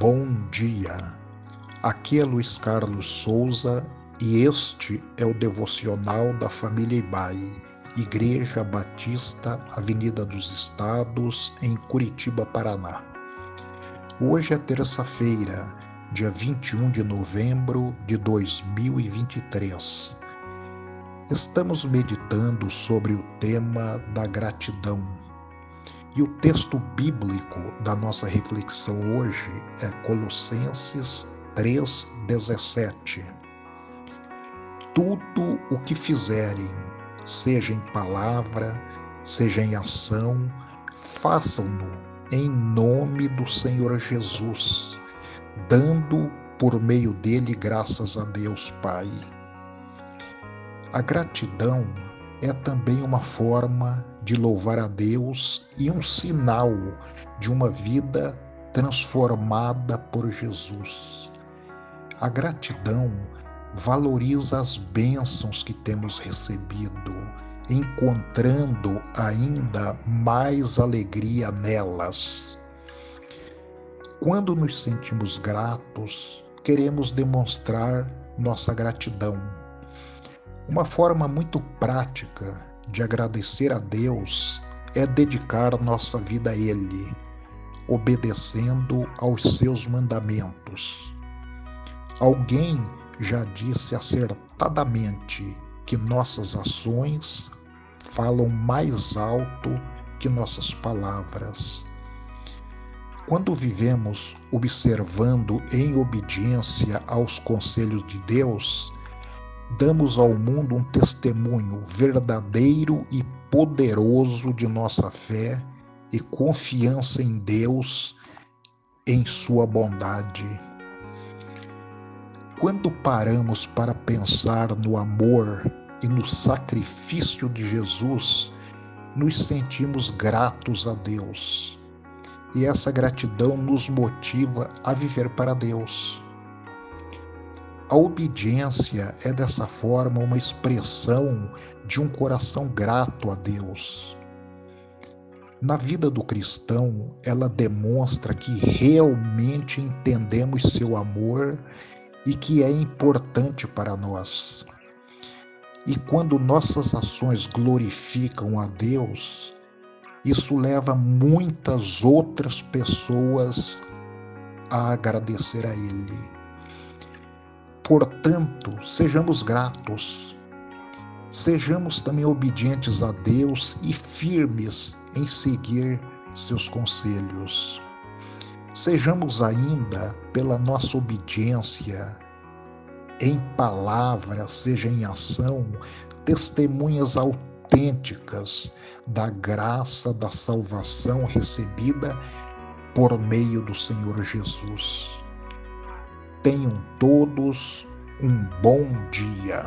Bom dia. Aqui é Luiz Carlos Souza e este é o devocional da família Ibai, Igreja Batista, Avenida dos Estados, em Curitiba, Paraná. Hoje é terça-feira, dia 21 de novembro de 2023. Estamos meditando sobre o tema da gratidão. E o texto bíblico da nossa reflexão hoje é Colossenses 3,17. Tudo o que fizerem, seja em palavra, seja em ação, façam-no em nome do Senhor Jesus, dando por meio dele graças a Deus Pai. A gratidão é também uma forma de louvar a Deus e um sinal de uma vida transformada por Jesus. A gratidão valoriza as bênçãos que temos recebido, encontrando ainda mais alegria nelas. Quando nos sentimos gratos, queremos demonstrar nossa gratidão uma forma muito prática de agradecer a Deus é dedicar nossa vida a Ele, obedecendo aos seus mandamentos. Alguém já disse acertadamente que nossas ações falam mais alto que nossas palavras. Quando vivemos observando em obediência aos conselhos de Deus, damos ao mundo um testemunho verdadeiro e poderoso de nossa fé e confiança em Deus, em Sua bondade. Quando paramos para pensar no amor e no sacrifício de Jesus, nos sentimos gratos a Deus. E essa gratidão nos motiva a viver para Deus. A obediência é dessa forma uma expressão de um coração grato a Deus. Na vida do cristão, ela demonstra que realmente entendemos seu amor e que é importante para nós. E quando nossas ações glorificam a Deus, isso leva muitas outras pessoas a agradecer a Ele. Portanto, sejamos gratos. Sejamos também obedientes a Deus e firmes em seguir seus conselhos. Sejamos ainda, pela nossa obediência, em palavra, seja em ação, testemunhas autênticas da graça da salvação recebida por meio do Senhor Jesus. Tenham todos um bom dia.